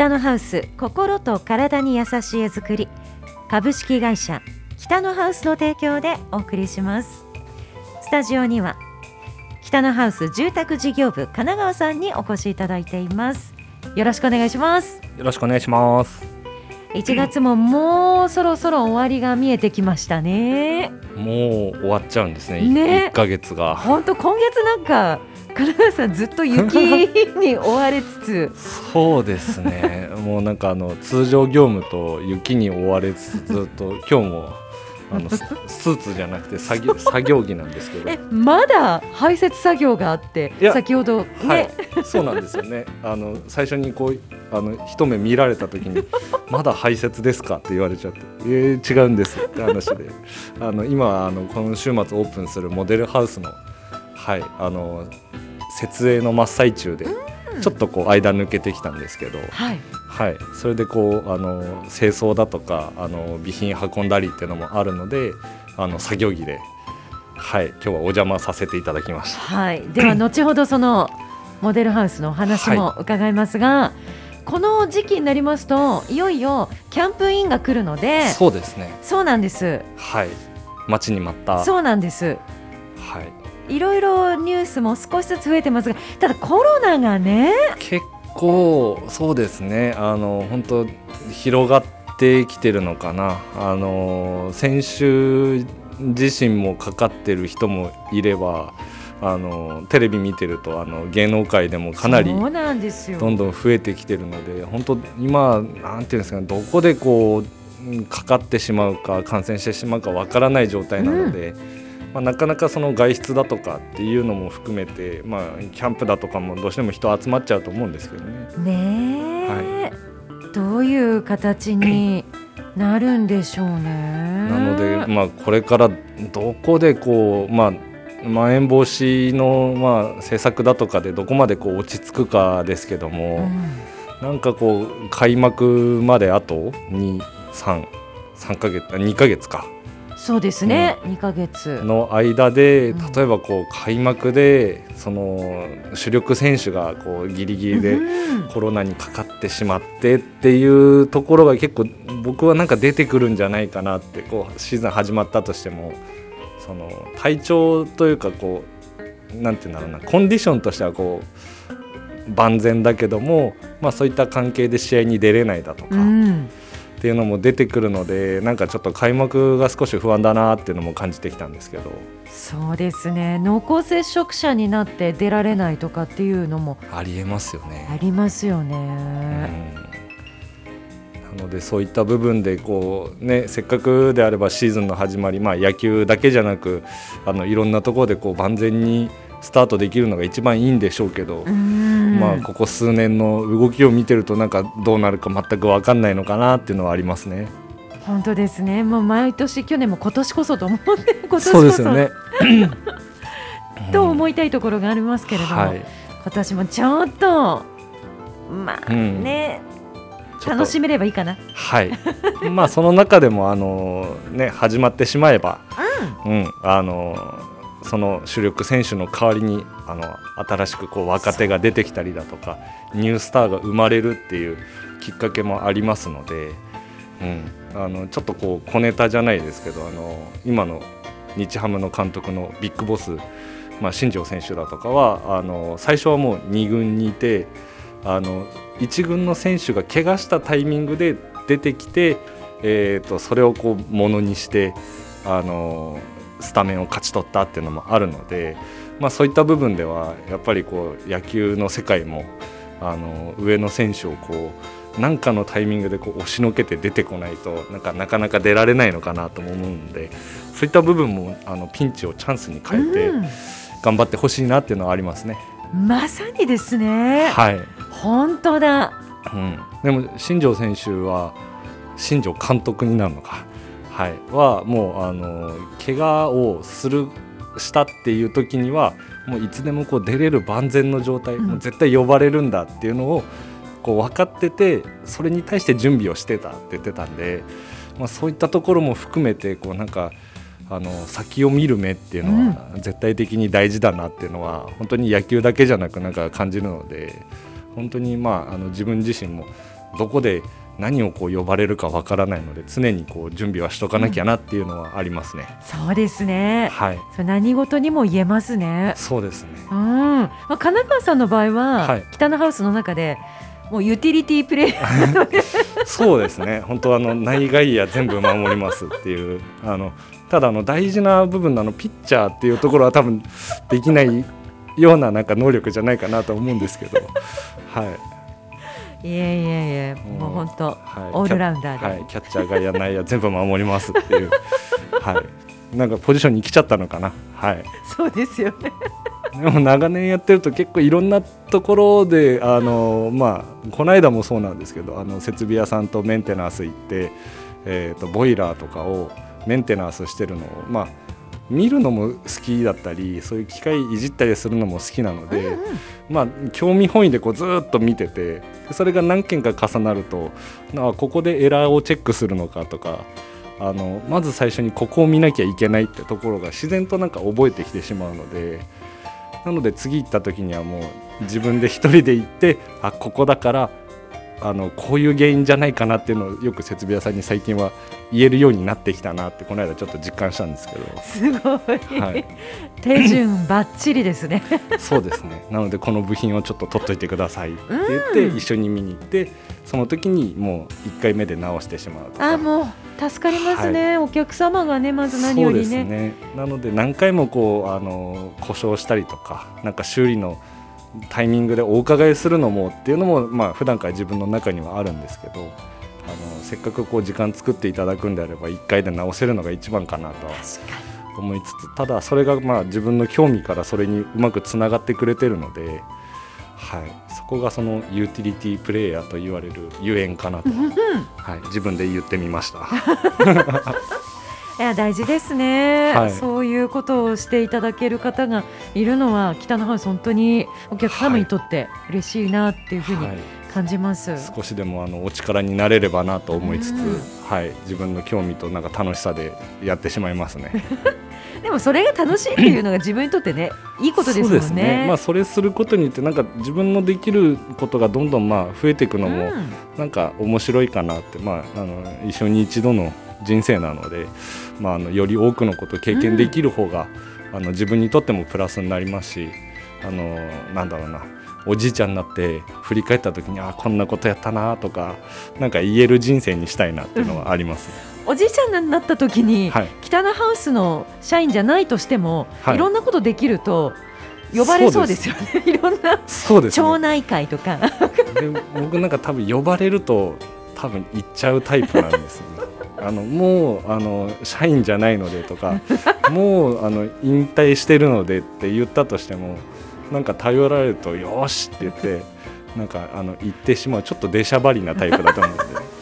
北のハウス心と体に優しい絵作り。株式会社北のハウスの提供でお送りします。スタジオには北のハウス住宅事業部神奈川さんにお越しいただいています。よろしくお願いします。よろしくお願いします。1月ももうそろそろ終わりが見えてきましたね。もう終わっちゃうんですね。ね。1ヶ月が。本当今月なんか神奈川さんずっと雪 に追われつつ。そうですね。もうなんかあの通常業務と雪に追われつつずっと今日もあのススーツじゃなくて作業作業着なんですけど。えまだ排泄作業があって先ほどね、はい、そうなんですよね。あの最初にこうあの一目見られた時にまだ排泄ですかって言われちゃって、えー、違うんですって話で、あの今あの今週末オープンするモデルハウスのはいあの設営の真っ最中で。ちょっとこう間抜けてきたんですけど、はいはい、それでこうあの清掃だとかあの備品運んだりっていうのもあるのであの作業着で、はい、今日はお邪魔させていただきました。はい、では 後ほどそのモデルハウスのお話も伺いますが、この時期になりますといよいよキャンプインが来るのでそうですね。そうなんですはい、待ちに待った。そうなんですはい。いろいろニュースも少しずつ増えてますがただコロナがね。結構そうですね。あの本当広がってきてるのかな。あの先週自身もかかってる人もいればあのテレビ見てるとあの芸能界でもかなりそうなんですよ。どんどん増えてきてるので本当今なんていうんですかねどこでこうかかってしまうか感染してしまうかわからない状態なので、まあ、なかなかその外出だとかっていうのも含めて、まあ、キャンプだとかもどうしても人集まっちゃうと思うんですけどね。ねえ、どういう形になるんでしょうね。なので、まあ、これからどこでこう、まあ、まん延防止の、まあ、政策だとかでどこまでこう落ち着くかですけども、なんかこう開幕まであと23 3ヶ月あ2ヶ月かそうですね、二ヶ月。の間でうん例えばこう開幕でその主力選手がこうギリギリでうんコロナにかかってしまってっていうところが結構僕はなんか出てくるんじゃないかなってこうシーズン始まったとしてもその体調というかこうなんていうんだろうなコンディションとしてはこう万全だけども、まあ、そういった関係で試合に出れないだとか。うんっていうのも出てくるのでなんかちょっと開幕が少し不安だなっていうのも感じてきたんですけどそうですね濃厚接触者になって出られないとかっていうのもありえますよあね。りますようんね。なのでそういった部分でこう、ね、せっかくであればシーズンの始まり、まあ、野球だけじゃなくあのいろんなところでこう万全にスタートできるのが一番いいんでしょうけど、うんまあ、ここ数年の動きを見てるとなんかどうなるか全く分かんないのかなっていうのはありますね。本当ですね。もう毎年去年も今年こそと思って 今年こそそうですよね。と思いたいところがありますけれども、はい今年もちょっとまあうんね、ちょっと楽しめればいいかな。はい、まあその中でもあの、ね、始まってしまえば、うんあのその主力選手の代わりにあの新しくこう若手が出てきたりだとかニュースターが生まれるっていうきっかけもありますので、うん、あのちょっとこう小ネタじゃないですけどあの今の日ハムの監督のビッグボス、まあ、新庄選手だとかはあの最初はもう2軍にいてあの1軍の選手が怪我したタイミングで出てきて、えー、とそれをこうものにしてあのスタメンを勝ち取ったっていうのもあるので、まあ、そういった部分ではやっぱりこう野球の世界もあの上の選手をこう何かのタイミングでこう押しのけて出てこないとなんかなかなか出られないのかなとも思うのでそういった部分もあのピンチをチャンスに変えて頑張ってほしいなっていうのはありますね。うんまさにですね。はい本当だ。うん、でも新庄選手は新庄監督になるのか、はい、はもうあの怪我をするしたっていう時にはもういつでもこう出れる万全の状態、うん。もう絶対呼ばれるんだっていうのをこう分かっててそれに対して準備をしてたって言ってたんで、まあ、そういったところも含めてこうなんかあの先を見る目っていうのは絶対的に大事だなっていうのは本当に野球だけじゃなくなんか感じるので本当にまああの自分自身もどこで何をこう呼ばれるかわからないので常にこう準備はしとかなきゃなっていうのはありますね。そうですね。はい。それ何事にも言えますね。そうですね。うん。まあ神奈川さんの場合は、はい北のハウスの中でもうユーティリティプレイヤー そうですね。本当あの内外野全部守りますっていうあのただあの大事な部分のあのピッチャーっていうところは多分できないようななんか能力じゃないかなと思うんですけど、はい。いえいえいえ、もう本当、はい、オールラウンダーで。はい、キャッチャー外野内野全部守りますっていう、はい、なんかポジションに来ちゃったのかな、はい、そうですよね。でも長年やってると結構いろんなところであのまあこの間もそうなんですけどあの設備屋さんとメンテナンス行って、えー、とボイラーとかをメンテナンスしてるのをまあ見るのも好きだったりそういう機械いじったりするのも好きなので、まあ、興味本位でこうずーっと見ててでそれが何件か重なるとあここでエラーをチェックするのかとかあのまず最初にここを見なきゃいけないってところが自然となんか覚えてきてしまうのでなので次行った時にはもう自分で一人で行ってあここだからあのこういう原因じゃないかなっていうのをよく設備屋さんに最近は言えるようになってきたなってこの間ちょっっと実感したんですけど。すごい、はい手順ばっちりですね。そうですね。なのでこの部品をちょっと取っといてくださいって言ってうん一緒に見に行ってその時にもう1回目で直してしまうとか。あもう助かりますね、お客様がねまず何よりそうですね。ね。なので何回もこうあの故障したりとかなんか修理のタイミングでお伺いするのもっていうのもまあ普段から自分の中にはあるんですけど。あのせっかくこう時間作っていただくんであれば1回で直せるのが一番かなと思いつつただそれがまあ自分の興味からそれにうまくつながってくれてるので、はい、そこがそのユーティリティプレイヤーと言われるゆえんかなと、はい、自分で言ってみました。いや大事ですね、はい。そういうことをしていただける方がいるのは北のハウス本当にお客様にとって嬉しいなっていうふうにはい、感じます。少しでもあのお力になれればなと思いつつ、うん。はい、自分の興味となんか楽しさでやってしまいますね。でもそれが楽しいっていうのが自分にとってね いいことですもんね。そうですまあそれすることによってなんか自分のできることがどんどんまあ増えていくのも、うん。なんか面白いかなって、まあ、あの一生に一度の人生なので、まあ、あのより多くのことを経験できる方が、あの自分にとってもプラスになりますしあのなんだろうなおじいちゃんになって振り返った時にあこんなことやったなとかなんか言える人生にしたいなっていうのはあります。おじいちゃんになった時に、はい北のハウスの社員じゃないとしても、はいい、ろんなことできると呼ばれそうですよね。いろんなそうですね町内会とか。で僕なんか多分呼ばれると多分行っちゃうタイプなんですよね。あのもうあの社員じゃないのでとか もうあの引退してるのでって言ったとしてもなんか頼られるとよしって言ってなんかあの行ってしまうちょっと出しゃばりなタイプだと思うので。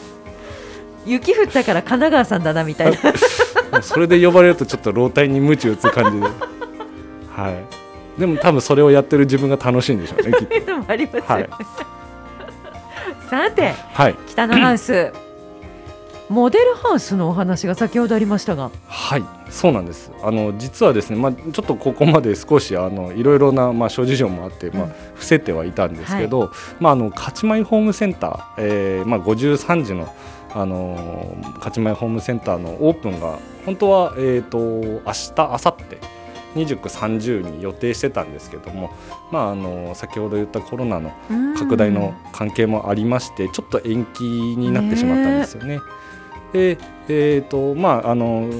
雪降ったから神奈川さんだなみたいな。それで呼ばれるとちょっと老体に鞭打つ感じで。はい。でも多分それをやってる自分が楽しいんでしょうねきっと。はい、さてはい。北のハウスモデルハウスのお話が先ほどありましたが。はい、そうなんです。あの実はですね、まあちょっとここまで少しあのいろいろなまあ諸事情もあって、まあうん。伏せてはいたんですけど、まああの勝ち米ホームセンター、えー、まあ53時のあのー勝ち米ホームセンターのオープンが本当はえっ、と明日明後日29、30に予定してたんですけども、まああの先ほど言ったコロナの拡大の関係もありまして、ちょっと延期になってしまったんですよね。でえーとまあ、あの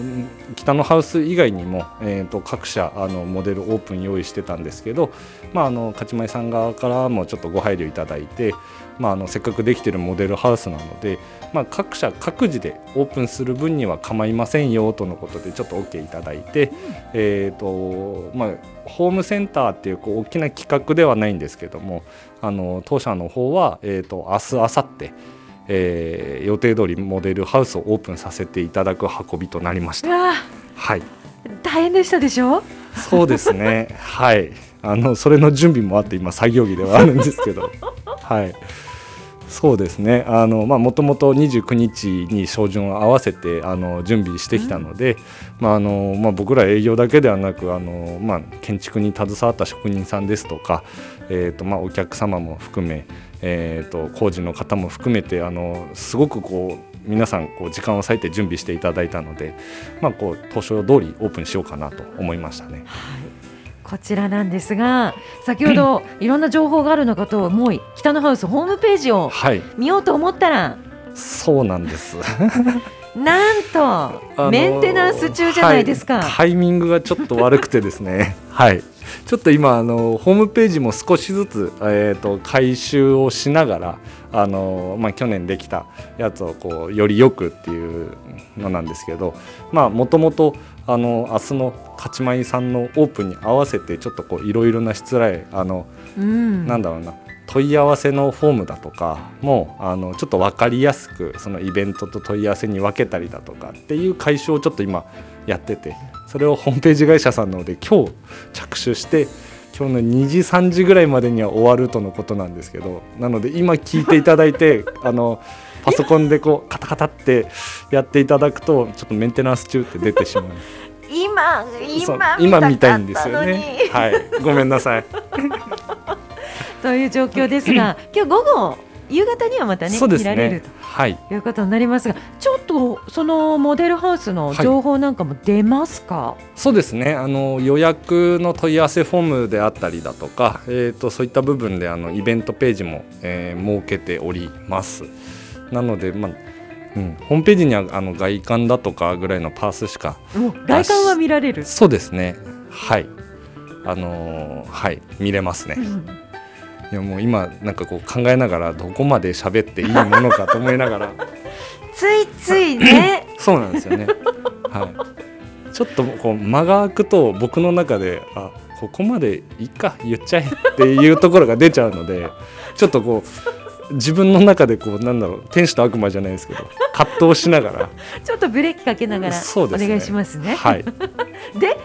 北のハウス以外にも、えー、と各社あのモデルオープン用意してたんですけど、まあ、あの勝ち米さん側からもちょっとご配慮いただいて、まあ、あのせっかくできてるモデルハウスなので、まあ、各社各自でオープンする分には構いませんよとのことでちょっと OK いただいて、えーとまあ、ホームセンターっていうこう大きな企画ではないんですけどもあの当社の方は、えー、と明日明後日えー予定通りモデルハウスをオープンさせていただく運びとなりました。はい、大変でしたでしょ？そうですね。はい、あのそれの準備もあって今作業着ではあるんですけど、はい。そうですね。あのまあもともと29日に照準を合わせてあの準備してきたので、まああのまあ僕ら営業だけではなくあのまあ建築に携わった職人さんですとか、えっ、とまあお客様も含め、えーと、工事の方も含めてあのすごくこう皆さんこう時間を割いて準備していただいたので、まあ、こう当初通りオープンしようかなと思いましたね。はい。こちらなんですが先ほどいろんな情報があるのかと思い北のハウスホームページを見ようと思ったら、はい、そうなんですなんとメンテナンス中じゃないですか、はい、タイミングがちょっと悪くてですね。はい。ちょっと今あのホームページも少しずつ、えーと、改修をしながらあの、まあ、去年できたやつをこうよりよくっていうのなんですけどもともと明日の勝ち前さんのオープンに合わせてちょっといろいろなしつらいあの、うん、なんだろうな問い合わせのフォームだとかもあのちょっと分かりやすくそのイベントと問い合わせに分けたりだとかっていう解消をちょっと今やっててそれをホームページ会社さんので今日着手して今日の2時3時ぐらいまでには終わるとのことなんですけどなので今聞いていただいて あのパソコンでこうカタカタってやっていただくとちょっとメンテナンス中って出てしまう。今今今見たいんですよね。はい。ごめんなさい という状況ですが今日午後夕方にはまたね、ね、見られると、はい、いうことになりますがちょっとそのモデルハウスの情報なんかも出ますか、はい、そうですね。あの予約の問い合わせフォームであったりだとか、えーと、そういった部分であのイベントページも、えー、設けております。なので、まあうん、ホームページにはあの外観だとかぐらいのパースしか外観は見られる？そうですね。はい。あのー、はい。見れますね、うんいやもう今なんかこう考えながらどこまで喋っていいものかと思いながら。ついついね。そうなんですよね。はい。ちょっとこう間が空くと僕の中であここまでいいか言っちゃえっていうところが出ちゃうのでちょっとこう自分の中でこうなんだろう天使と悪魔じゃないですけど葛藤しながら。ちょっとブレーキかけながらお願いしますね。はい、で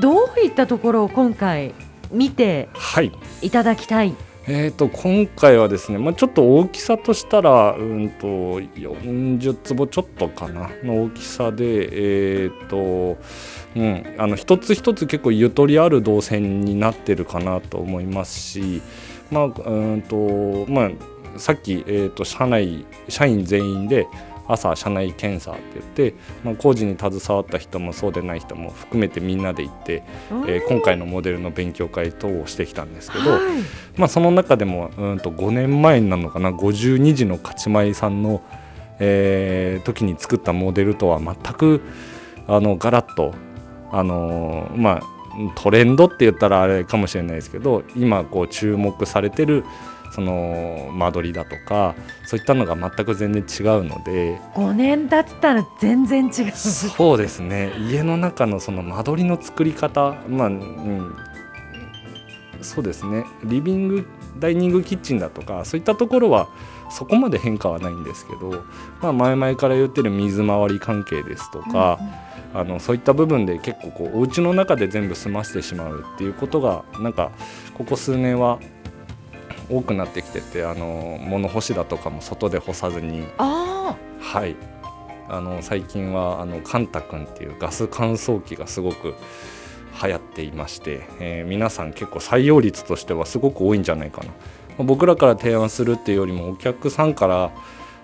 どういったところを今回見てい。ただきたい、はいえーと、今回はですね、まあ、ちょっと大きさとしたら、うんと、40坪ちょっとかな。の大きさで、えーとうん、あの一つ一つ結構ゆとりある動線になってるかなと思いますし、まあうんとまあ、さっき、えーと社内社員全員で朝社内検査って言って、まあ、工事に携わった人もそうでない人も含めてみんなで行って、えー、今回のモデルの勉強会等をしてきたんですけど、はい、まあ、その中でもうんと5年前になるのかな52時の勝ち前さんの、えー、時に作ったモデルとは全くあのガラッとあのー、まあトレンドって言ったらあれかもしれないですけど今こう注目されてるその間取りだとかそういったのが全く全然違うので。5年経ったら全然違う。そうですね。家の中のその間取りの作り方まあ、うん、そうですね。リビングダイニングキッチンだとかそういったところはそこまで変化はないんですけど、まあ、前々から言ってる水回り関係ですとか、うん、あのそういった部分で結構こうお家の中で全部済ませてしまうっていうことがなんかここ数年は多くなってきててあの物干しだとかも外で干さずに。はい。あの最近はあのカンタ君っていうガス乾燥機がすごく流行っていまして、えー、皆さん結構採用率としてはすごく多いんじゃないかな。僕らから提案するっていうよりもお客さんから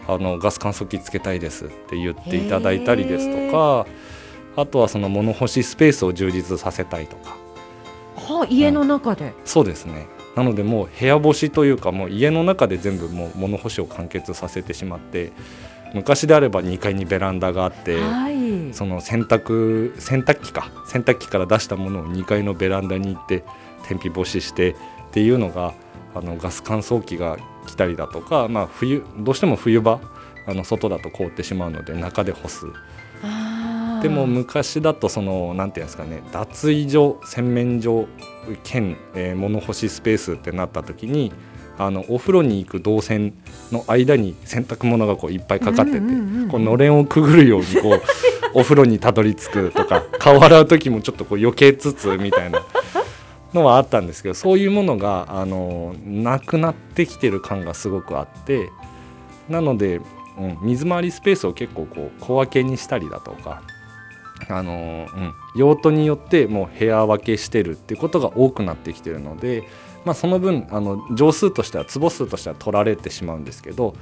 あのガス乾燥機つけたいですって言っていただいたりですとかあとはその物干しスペースを充実させたいとか。はあ、家の中で、うん、そうですねなのでもう部屋干しというかもう家の中で全部もう物干しを完結させてしまって昔であれば2階にベランダがあって、はい、その洗濯洗濯機か。洗濯機から出したものを2階のベランダに行って天日干ししてっていうのがあのガス乾燥機が来たりだとか、まあ冬、どうしても冬場あの外だと凍ってしまうので中で干す。でも昔だとその何て言うんですかね脱衣所洗面所兼、えー、物干しスペースってなった時にあのお風呂に行く動線の間に洗濯物がこういっぱいかかってて、こうのれんをくぐるようにこう お風呂にたどり着くとか顔洗う時もちょっとこう避けつつみたいなのはあったんですけどそういうものがあのなくなってきてる感がすごくあってなので、うん、水回りスペースを結構こう小分けにしたりだとかあのうん、用途によってもう部屋分けしてるっていうことが多くなってきてるのでまあ、その分あの畳数としては坪数としては取られてしまうんですけど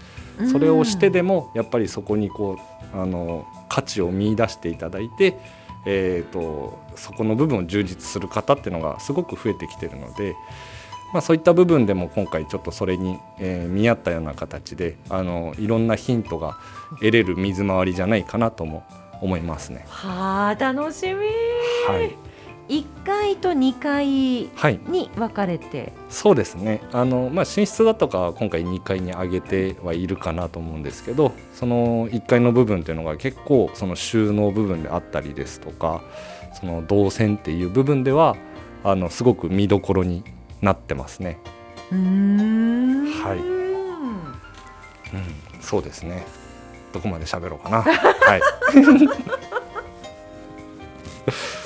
それをしてでもやっぱりそこにこうあの価値を見出していただいて、えーと、そこの部分を充実する方っていうのがすごく増えてきてるので。まあ、そういった部分でも今回ちょっとそれに、えー、見合ったような形であのいろんなヒントが得れる水回りじゃないかなとも思いますね。はあ楽しみ、はい。1階と2階に分かれて、はい、そうですね。あの、まあ、寝室だとか今回2階に上げてはいるかなと思うんですけどその1階の部分というのが結構その収納部分であったりですとかその動線っていう部分ではあのすごく見どころになってますね。うん。はい、うん、そうですねどこまで喋ろうかな。はい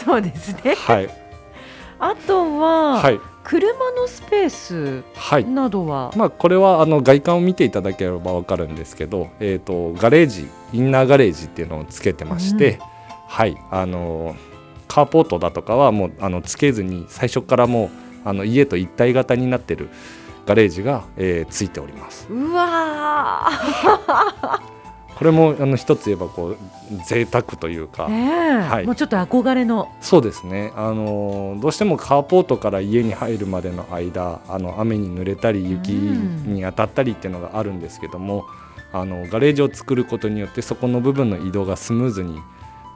そうですね。はい。あとは、はい、車のスペースなどは、はい、まあ、これはあの外観を見ていただければ分かるんですけど、えーと、ガレージインナーガレージっていうのをつけてまして、うん、はいあのカーポートだとかはもうあのつけずに最初からもうあの家と一体型になってるガレージが、えー、ついております。うわこれもあの一つ言えばこう贅沢というか、はい、もうちょっと憧れの。そうですね。あのどうしてもカーポートから家に入るまでの間あの雨に濡れたり雪に当たったりっていうのがあるんですけども、あのガレージを作ることによってそこの部分の移動がスムーズに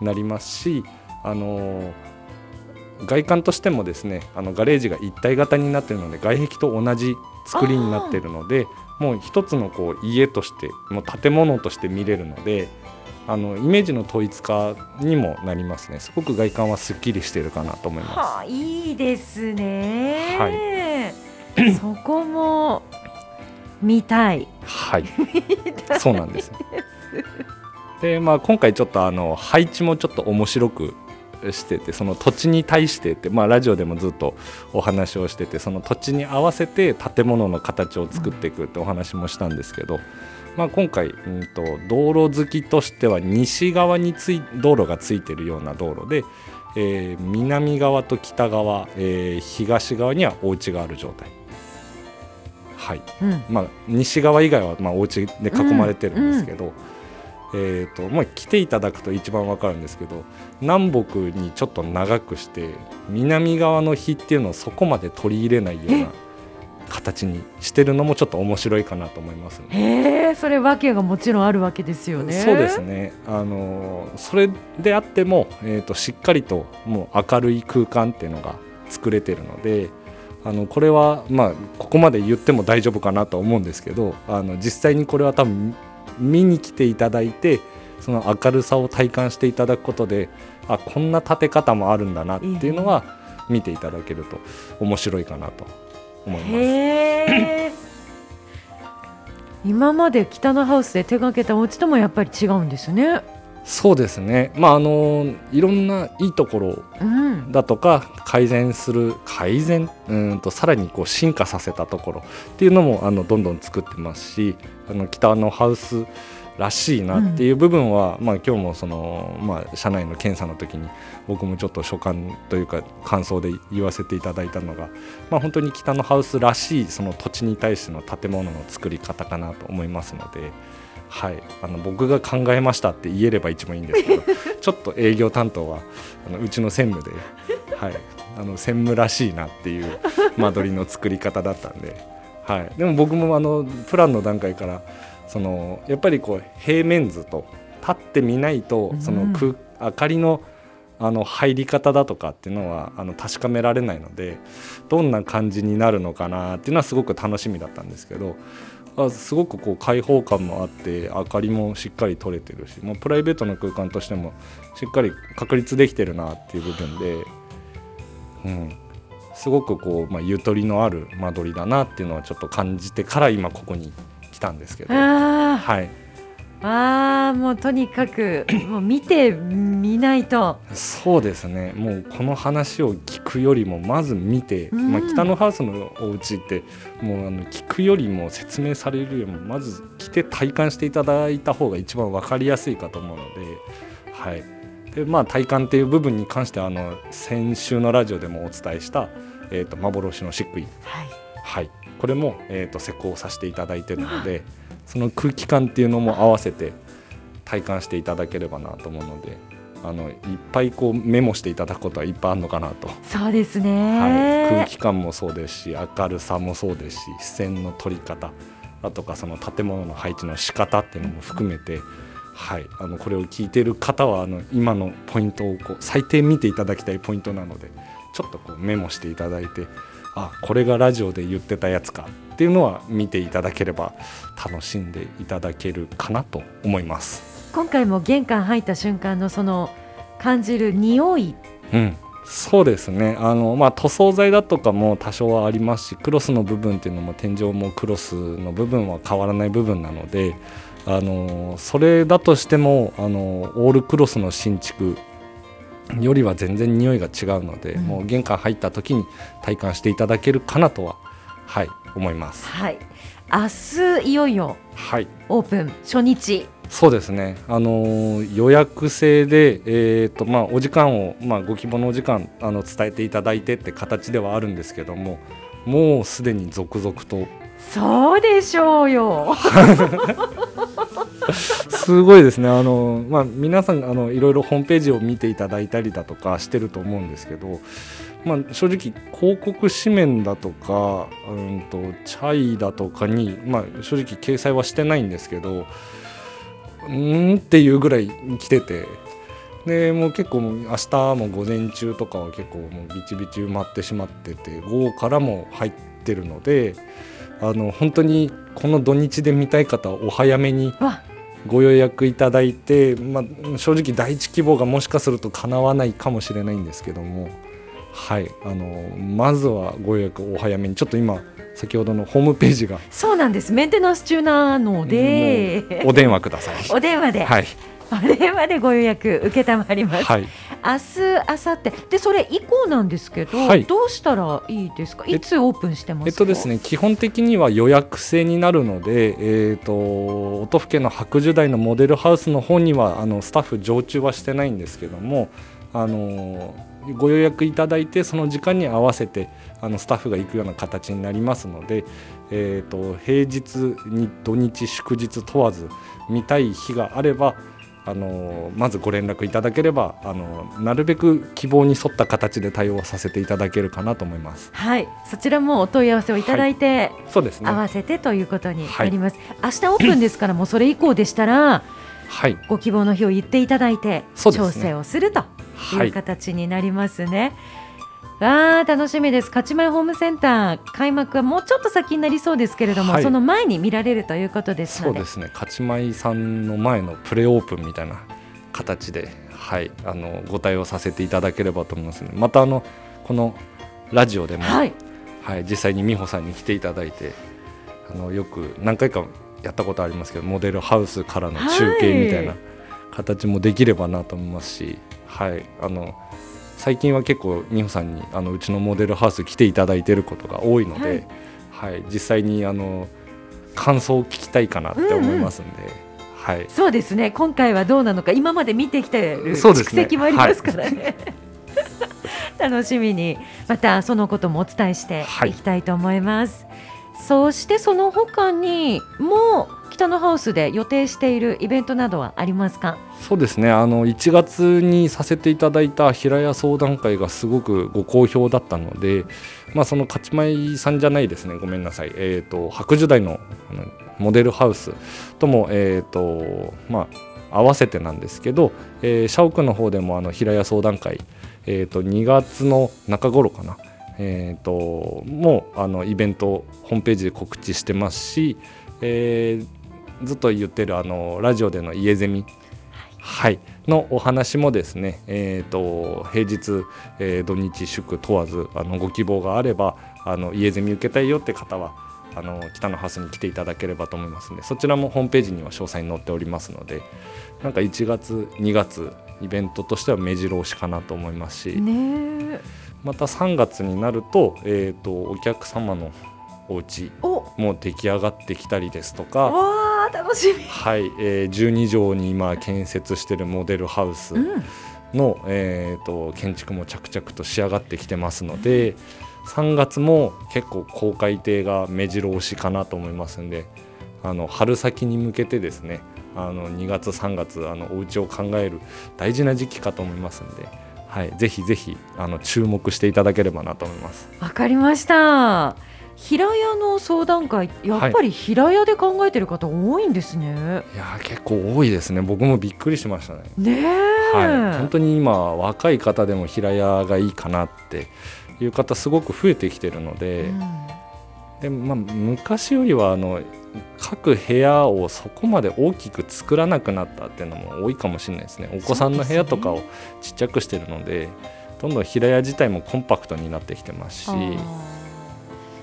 なりますしあの外観としてもですねあのガレージが一体型になっているので外壁と同じ作りになっているのでもう一つのこう家としてもう建物として見れるのであのイメージの統一化にもなりますねすごく外観はすっきりしているかなと思います。はあ、いいですね、はい、そこも見たい。はい、そうなんです。でまあ今回ちょっとあの配置もちょっと面白くしててその土地に対してって、まあ、ラジオでもずっとお話をしててその土地に合わせて建物の形を作っていくってお話もしたんですけど、まあ、今回、うんと、道路好きとしては西側につい道路がついてるような道路で、えー、南側と北側、えー、東側にはお家がある状態。はい。うん。まあ、西側以外はまあお家で囲まれてるんですけど、うん。うんえーとまあ、来ていただくと一番分かるんですけど南北にちょっと長くして南側の日っていうのをそこまで取り入れないような形にしてるのもちょっと面白いかなと思います、ね、へえそれ訳がもちろんあるわけですよね。そうですね。あのそれであっても、えーと、しっかりともう明るい空間っていうのが作れてるのであのこれはまあここまで言っても大丈夫かなと思うんですけどあの実際にこれは多分見に来ていただいてその明るさを体感していただくことであこんな立て方もあるんだなっていうのは見ていただけると面白いかなと思います。今まで北のハウスで手がけたお家ともやっぱり違うんですね。そうですね、まあ、あのいろんないいところだとか、改善する改善？うんとさらにこう進化させたところっていうのもあのどんどん作ってますしあの北のハウスらしいなっていう部分は、うん、まあ、今日もその、まあ、社内の検査の時に僕もちょっと所感というか感想で言わせていただいたのが、まあ、本当に北のハウスらしいその土地に対しての建物の作り方かなと思いますので。はい、あの僕が考えましたって言えれば一番いいんですけど ちょっと営業担当はあのうちの専務で、はい、あの専務らしいなっていう間取りの作り方だったんで、はい、でも僕もあのプランの段階からそのやっぱりこう平面図と立ってみないとその空、明かりのあの入り方だとかっていうのはあの確かめられないのでどんな感じになるのかなっていうのはすごく楽しみだったんですけどあすごくこう開放感もあって明かりもしっかり取れてるし、まあ、プライベートの空間としてもしっかり確立できてるなっていう部分で、うん、すごくこう、まあ、ゆとりのある間取りだなっていうのはちょっと感じてから今ここに来たんですけど。はいああもうとにかく もう見てみないと。そうですね。もうこの話を聞くよりもまず見て、うん、まあ、北のハウスのお家ってもうあの聞くよりも説明されるよりもまず来て体感していただいた方が一番分かりやすいかと思うので。はい。でまあ、体感っていう部分に関してはあの先週のラジオでもお伝えした、えーと、幻の漆喰、はい。はい、これも、えー、と施工させていただいているのでその空気感っていうのも合わせて体感していただければなと思うのであのいっぱいこうメモしていただくことはいっぱいあるのかなと、そうですね、はい、空気感もそうですし明るさもそうですし視線の取り方だとかその建物の配置の仕方っていうのも含めて。はい、あのこれを聞いている方はあの今のポイントをこう最低見ていただきたいポイントなのでちょっとこうメモしていただいてあこれがラジオで言ってたやつかっていうのは見ていただければ楽しんでいただけるかなと思います。今回も玄関入った瞬間のその感じる匂いうんそうですねあの、まあ、塗装材だとかも多少はありますしクロスの部分っていうのも天井もクロスの部分は変わらない部分なのであのそれだとしてもあのオールクロスの新築よりは全然匂いが違うので、うん。もう玄関入った時に体感していただけるかなとははい思います。はい。明日いよいよはい。オープン。初日。そうですね、あのー予約制で、えーとまあ、お時間を、まあ、ご希望のお時間あの伝えていただいてって形ではあるんですけどももうすでに続々とそうでしょうよすごいですね、あのまあ、皆さんあのいろいろホームページを見ていただいたりだとかしてると思うんですけど、まあ、正直広告紙面だとかうんとチャイだとかに、まあ、正直掲載はしてないんですけどうんっていうぐらい来てて。でもう結構明日も午前中とかは結構もうビチビチ埋まってしまってて午後からも入ってるのであの本当にこの土日で見たい方はお早めにわ。ご予約いただいて、まあ、正直第一希望がもしかすると叶わないかもしれないんですけどもはい。あのまずはご予約お早めにちょっと今先ほどのホームページがそうなんです。メンテナンス中なので。お電話ください。お電話で、はい、お電話でご予約受けたまります、はい、明日明後日。でそれ以降なんですけど、はい。どうしたらいいですか？えいつオープンしてますかえっとですね基本的には予約制になるので、えー、と音更の白樹台のモデルハウスの方にはあのスタッフ常駐はしてないんですけどもあのご予約いただいてその時間に合わせてあのスタッフが行くような形になりますので、えー、と平日に土日祝日問わず見たい日があればあのまずご連絡いただければあのなるべく希望に沿った形で対応させていただけるかなと思います。はい。そちらもお問い合わせをいただいて、そうですね。合わせてということになります、明日オープンですからもうそれ以降でしたらはい。ご希望の日を言っていただいて、ね。調整をするとはい。いう形になりますね。わあ楽しみです。勝ち前ホームセンター開幕はもうちょっと先になりそうですけれども、はい。その前に見られるということですので。そうですね。勝ち舞さんの前のプレオープンみたいな形で、はい、あのご対応させていただければと思いますのでまたあのこのラジオでも、はい。はい、実際に美穂さんに来ていただいてあのよく何回かやったことありますけどモデルハウスからの中継みたいな形もできればなと思いますし、はい、あの最近は結構美穂さんにあのうちのモデルハウス来ていただいていることが多いので、はい。実際にあの感想を聞きたいかなって思いますんで、はい、そうですね。今回はどうなのか今まで見てきてる蓄そうですね。積もありますからね、楽しみに。またそのこともお伝えしていきたいと思います、そしてその他にも北のハウスで予定しているイベントなどはありますか？そうですね。あの1月にさせていただいた平屋相談会がすごくご好評だったので、まあ、その勝ち舞さんじゃないですね。ごめんなさい、えー、と白樹台のあのモデルハウスとも、えーとまあ、合わせてなんですけど、えー社屋の方でもあの平屋相談会、えー、と2月の中頃かな、えー、ともうあのイベントホームページで告知してますし、えーずっと言ってるあのラジオでの家ゼミ。はい、のお話もですね、えー、と平日、えー土日祝問わずあのご希望があればあの家ゼミ受けたいよって方はあの北のハウスに来ていただければと思いますのでそちらもホームページには詳細に載っておりますのでなんか1月2月イベントとしては目白押しかなと思いますし、ねえ。また3月になると,、えー、とお客様のお家お。も出来上がってきたりですとか。楽しみ。はい、えー、12畳に今建設しているモデルハウス、うん。の、えー、と建築も着々と仕上がってきてますので3月も結構公開亭が目白押しかなと思いますんであの春先に向けてですねあの2月3月あのお家を考える大事な時期かと思いますんで、はい、ぜひぜひあの注目していただければなと思います。わかりました平屋の相談会やっぱり平屋で考えてる方多いんですね、いやー結構多いですね。僕もびっくりしましたね。ねえ、はい、本当に今若い方でも平屋がいいかなっていう方すごく増えてきてるので,、うん。でまあ、昔よりはあの各部屋をそこまで大きく作らなくなったっていうのも多いかもしれないですね。お子さんの部屋とかをちっちゃくしてるのでどんどん平屋自体もコンパクトになってきてますし、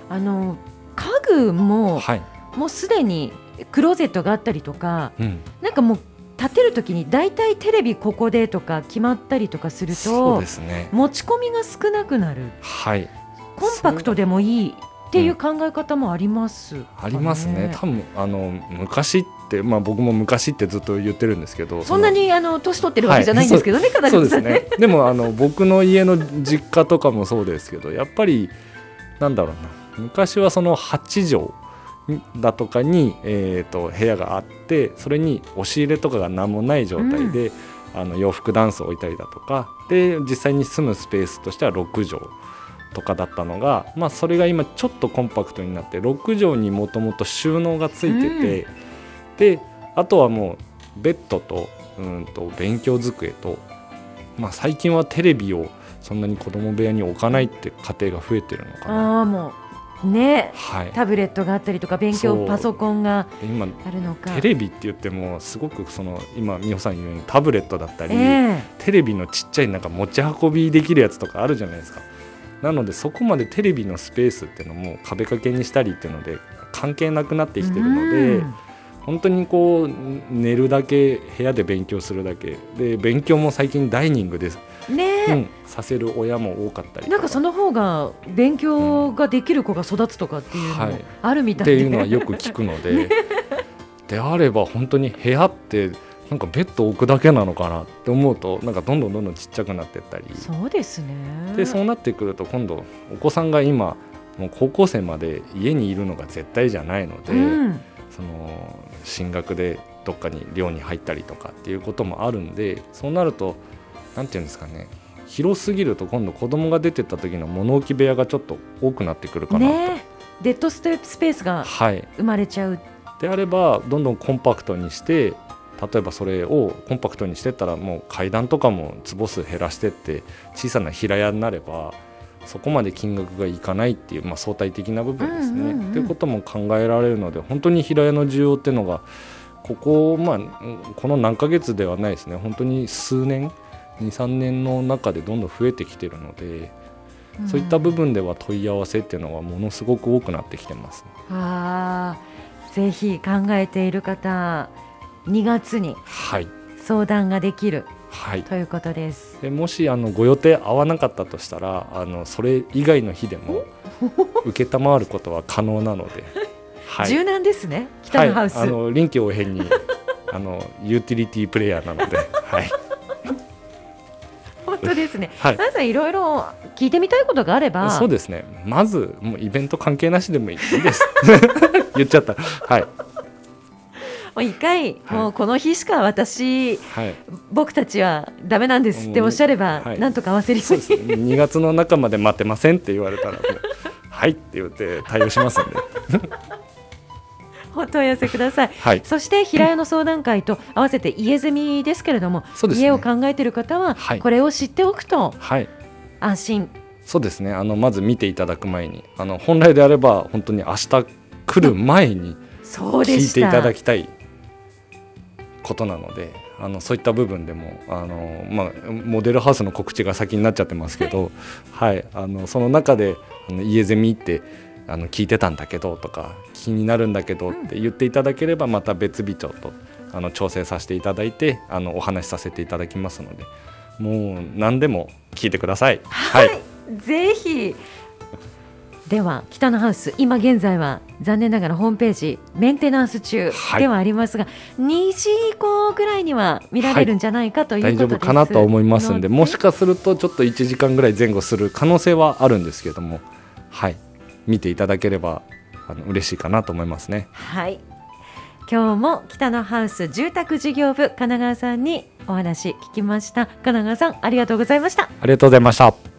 あの家具もはい。もうすでにクローゼットがあったりとかうん、なんかもう建てるときに大体テレビここでとか決まったりとかするそうとですね。持ち込みが少なくなる。はい。コンパクトでもいいっていう考え方もありますかね、ありますね。多分あの昔って、まあ、僕も昔ってずっと言ってるんですけどそんなにあの年取ってるわけじゃないんですけどね、かなりそうですね。でもあの僕の家の実家とかもそうですけど、やっぱりなんだろうな、昔はその8畳だとかにえっ、と部屋があって、それに押し入れとかが何もない状態で、あの洋服ダンスを置いたりだとか、で実際に住むスペースとしては6畳。とかだったのが、まあ、それが今ちょっとコンパクトになって6畳にもともと収納がついてて、であとはもうベッドとうんと勉強机と、まあ、最近はテレビをそんなに子供部屋に置かないって家庭が増えてるのかな。ああもうねはい、タブレットがあったりとか勉強パソコンがあるのか。テレビって言ってもすごくその今美穂さん言うようにタブレットだったり、えテレビのちっちゃいなんか持ち運びできるやつとかあるじゃないですか。なのでそこまでテレビのスペースっていうのも壁掛けにしたりっていうので関係なくなってえきてるのでうん。本当にこう寝るだけ部屋で勉強するだけ。で勉強も最近ダイニングで、ね。え、うん、させる親も多かったりとなんかその方が勉強ができる子が育つとかっていうのもはい。あるみたいで、っていうのはよく聞くので、であれば本当に部屋ってなんかベッド置くだけなのかなって思うとなんかどんどんどんどんちっちゃくなっていったり。そうですね。でそうなってくると今度お子さんが今もう高校生まで家にいるのが絶対じゃないので、うん。その進学でどっかに寮に入ったりとかっていうこともあるんでそうなると何て言うんですかね。広すぎると今度子供が出てった時の物置部屋がちょっと多くなってくるかなと。ねえ。デッドステスペースがはい、生まれちゃう。であればどんどんコンパクトにして例えばそれをコンパクトにしてったらもう階段とかも坪数減らしてって小さな平屋になればそこまで金額がいかないっていう、まあ、相対的な部分ですね。うんうんいうことも考えられるので本当に平屋の需要っていうのがここ、まあ、うんこの何ヶ月ではないですね。本当に数年23年の中でどんどん増えてきてるので、そういった部分では問い合わせっていうのはものすごく多くなってきてます、あーぜひ考えている方2月にはい。相談ができるはい。ということです。でもしあのご予定合わなかったとしたらあのそれ以外の日でも承 ることは可能なので、はい、柔軟ですね北のハウス、はい、あの臨機応変にあのユーティリティプレイヤーなので、はい本当ですね。はい。皆さんいろいろ聞いてみたいことがあれば、そうですね。まずもうイベント関係なしでもいいです。言っちゃった。はい。もう一回、はいもうこの日しか私はい。僕たちはダメなんですっておっしゃれば、はい。なんとか合わせるよそうね。2月の中まで待てませんって言われたらはいって言って対応しますんでお問い合わせください。はいそして平屋の相談会と合わせて家住みですけれども、ね家を考えている方ははいこれを知っておくとはい安心。そうですねあのまず見ていただく前にあの本来であれば本当に明日来る前に聞いていたた。だきたいことなのであのそういった部分でもあの、まあ、モデルハウスの告知が先になっちゃってますけど、はい、あのその中であの家ゼミってあの聞いてたんだけどとか気になるんだけどって言っていただければまた別日長とあの調整させていただいてあのお話しさせていただきますのでもう何でも聞いてください。はい、ぜひ。では北のハウス今現在は残念ながらホームページメンテナンス中ではありますが、はい、2時以降ぐらいには見られるんじゃないかということはい、大丈夫かなと思いますんでもしかするとちょっと1時間ぐらい前後する可能性はあるんですけども。はい見ていただければあの嬉しいかなと思いますね。はい。今日も北のハウス住宅事業部神奈川さんにお話聞きました。神奈川さんありがとうございました。ありがとうございました